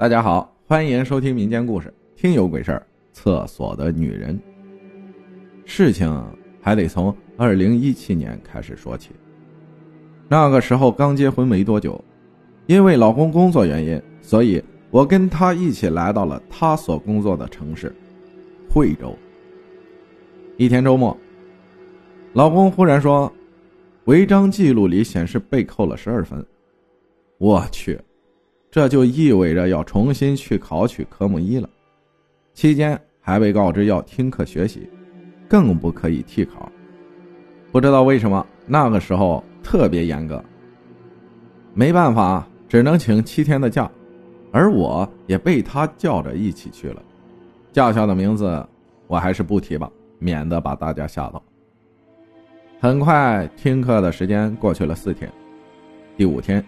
大家好，欢迎收听民间故事《听有鬼事儿》。厕所的女人，事情还得从二零一七年开始说起。那个时候刚结婚没多久，因为老公工作原因，所以我跟他一起来到了他所工作的城市——惠州。一天周末，老公忽然说，违章记录里显示被扣了十二分。我去！这就意味着要重新去考取科目一了，期间还被告知要听课学习，更不可以替考。不知道为什么那个时候特别严格，没办法，只能请七天的假，而我也被他叫着一起去了。驾校的名字我还是不提吧，免得把大家吓到。很快，听课的时间过去了四天，第五天。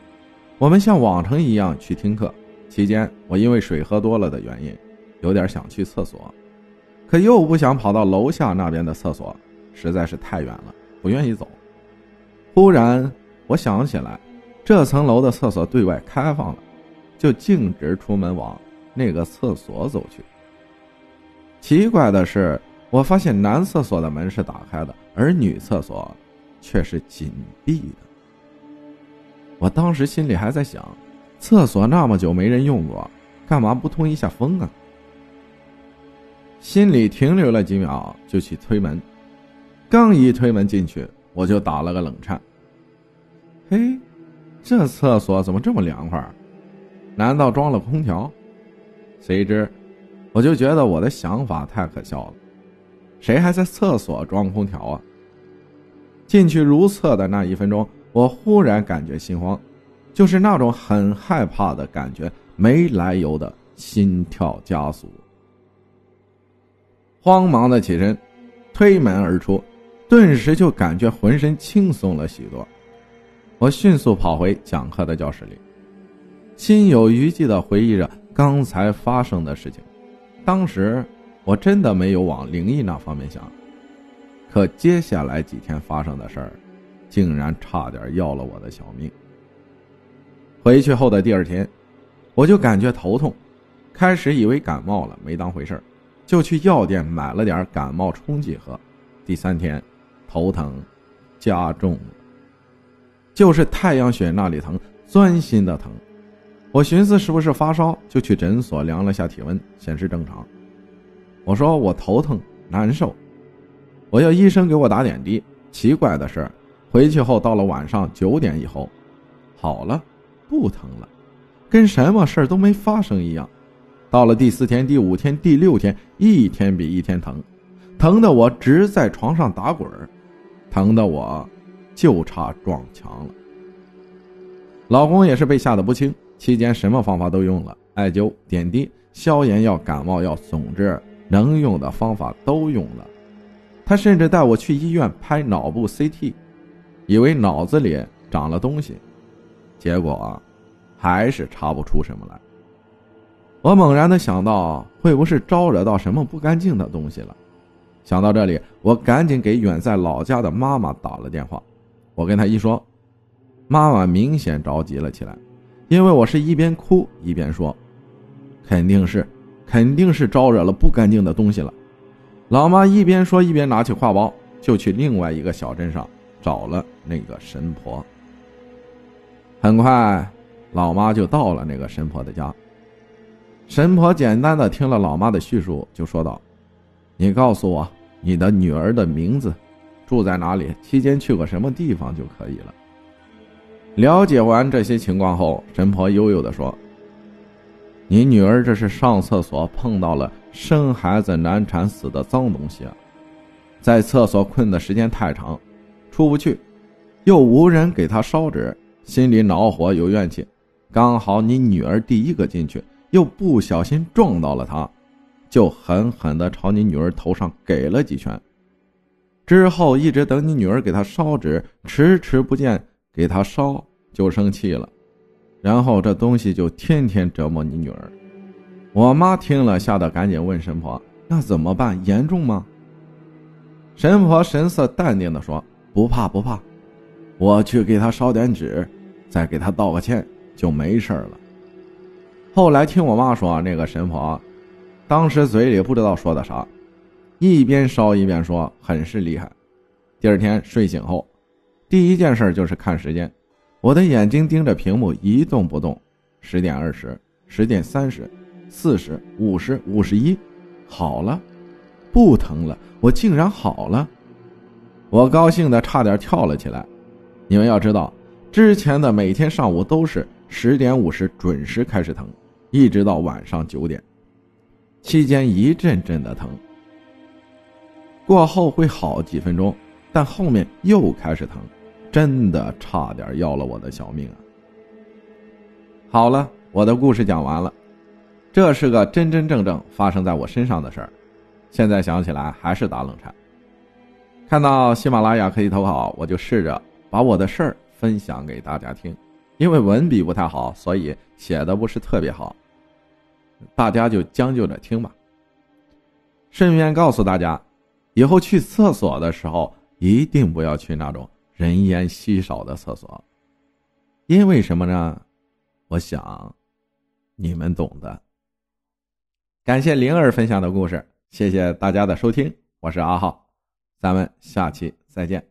我们像往常一样去听课，期间我因为水喝多了的原因，有点想去厕所，可又不想跑到楼下那边的厕所，实在是太远了，不愿意走。忽然我想起来，这层楼的厕所对外开放了，就径直出门往那个厕所走去。奇怪的是，我发现男厕所的门是打开的，而女厕所却是紧闭的。我当时心里还在想，厕所那么久没人用过，干嘛不通一下风啊？心里停留了几秒，就去推门。刚一推门进去，我就打了个冷颤。嘿，这厕所怎么这么凉快？难道装了空调？谁知，我就觉得我的想法太可笑了。谁还在厕所装空调啊？进去如厕的那一分钟。我忽然感觉心慌，就是那种很害怕的感觉，没来由的心跳加速。慌忙的起身，推门而出，顿时就感觉浑身轻松了许多。我迅速跑回讲课的教室里，心有余悸的回忆着刚才发生的事情。当时我真的没有往灵异那方面想，可接下来几天发生的事儿。竟然差点要了我的小命。回去后的第二天，我就感觉头痛，开始以为感冒了，没当回事就去药店买了点感冒冲剂喝。第三天，头疼加重了，就是太阳穴那里疼，钻心的疼。我寻思是不是发烧，就去诊所量了下体温，显示正常。我说我头疼难受，我要医生给我打点滴。奇怪的是。回去后，到了晚上九点以后，好了，不疼了，跟什么事儿都没发生一样。到了第四天、第五天、第六天，一天比一天疼，疼的我直在床上打滚儿，疼的我就差撞墙了。老公也是被吓得不轻，期间什么方法都用了，艾灸、点滴、消炎药、感冒药，总之能用的方法都用了。他甚至带我去医院拍脑部 CT。以为脑子里长了东西，结果啊，还是查不出什么来。我猛然的想到，会不会是招惹到什么不干净的东西了？想到这里，我赶紧给远在老家的妈妈打了电话。我跟她一说，妈妈明显着急了起来，因为我是一边哭一边说：“肯定是，肯定是招惹了不干净的东西了。”老妈一边说一边拿起挎包，就去另外一个小镇上。找了那个神婆。很快，老妈就到了那个神婆的家。神婆简单的听了老妈的叙述，就说道：“你告诉我你的女儿的名字，住在哪里，期间去过什么地方就可以了。”了解完这些情况后，神婆悠悠的说：“你女儿这是上厕所碰到了生孩子难产死的脏东西啊，在厕所困的时间太长。”出不去，又无人给他烧纸，心里恼火有怨气。刚好你女儿第一个进去，又不小心撞到了他，就狠狠的朝你女儿头上给了几拳。之后一直等你女儿给他烧纸，迟迟不见给他烧，就生气了。然后这东西就天天折磨你女儿。我妈听了，吓得赶紧问神婆：“那怎么办？严重吗？”神婆神色淡定的说。不怕不怕，我去给他烧点纸，再给他道个歉，就没事了。后来听我妈说，那个神婆当时嘴里不知道说的啥，一边烧一边说，很是厉害。第二天睡醒后，第一件事就是看时间，我的眼睛盯着屏幕一动不动。十点二十，十点三十，四十五十五十一，好了，不疼了，我竟然好了，我高兴的差点跳了起来。你们要知道，之前的每天上午都是十点五十准时开始疼，一直到晚上九点，期间一阵阵的疼，过后会好几分钟，但后面又开始疼，真的差点要了我的小命啊！好了，我的故事讲完了。这是个真真正正发生在我身上的事儿，现在想起来还是打冷颤。看到喜马拉雅可以投稿，我就试着把我的事儿分享给大家听。因为文笔不太好，所以写的不是特别好，大家就将就着听吧。顺便告诉大家，以后去厕所的时候一定不要去那种人烟稀少的厕所，因为什么呢？我想，你们懂的。感谢灵儿分享的故事，谢谢大家的收听，我是阿浩，咱们下期再见。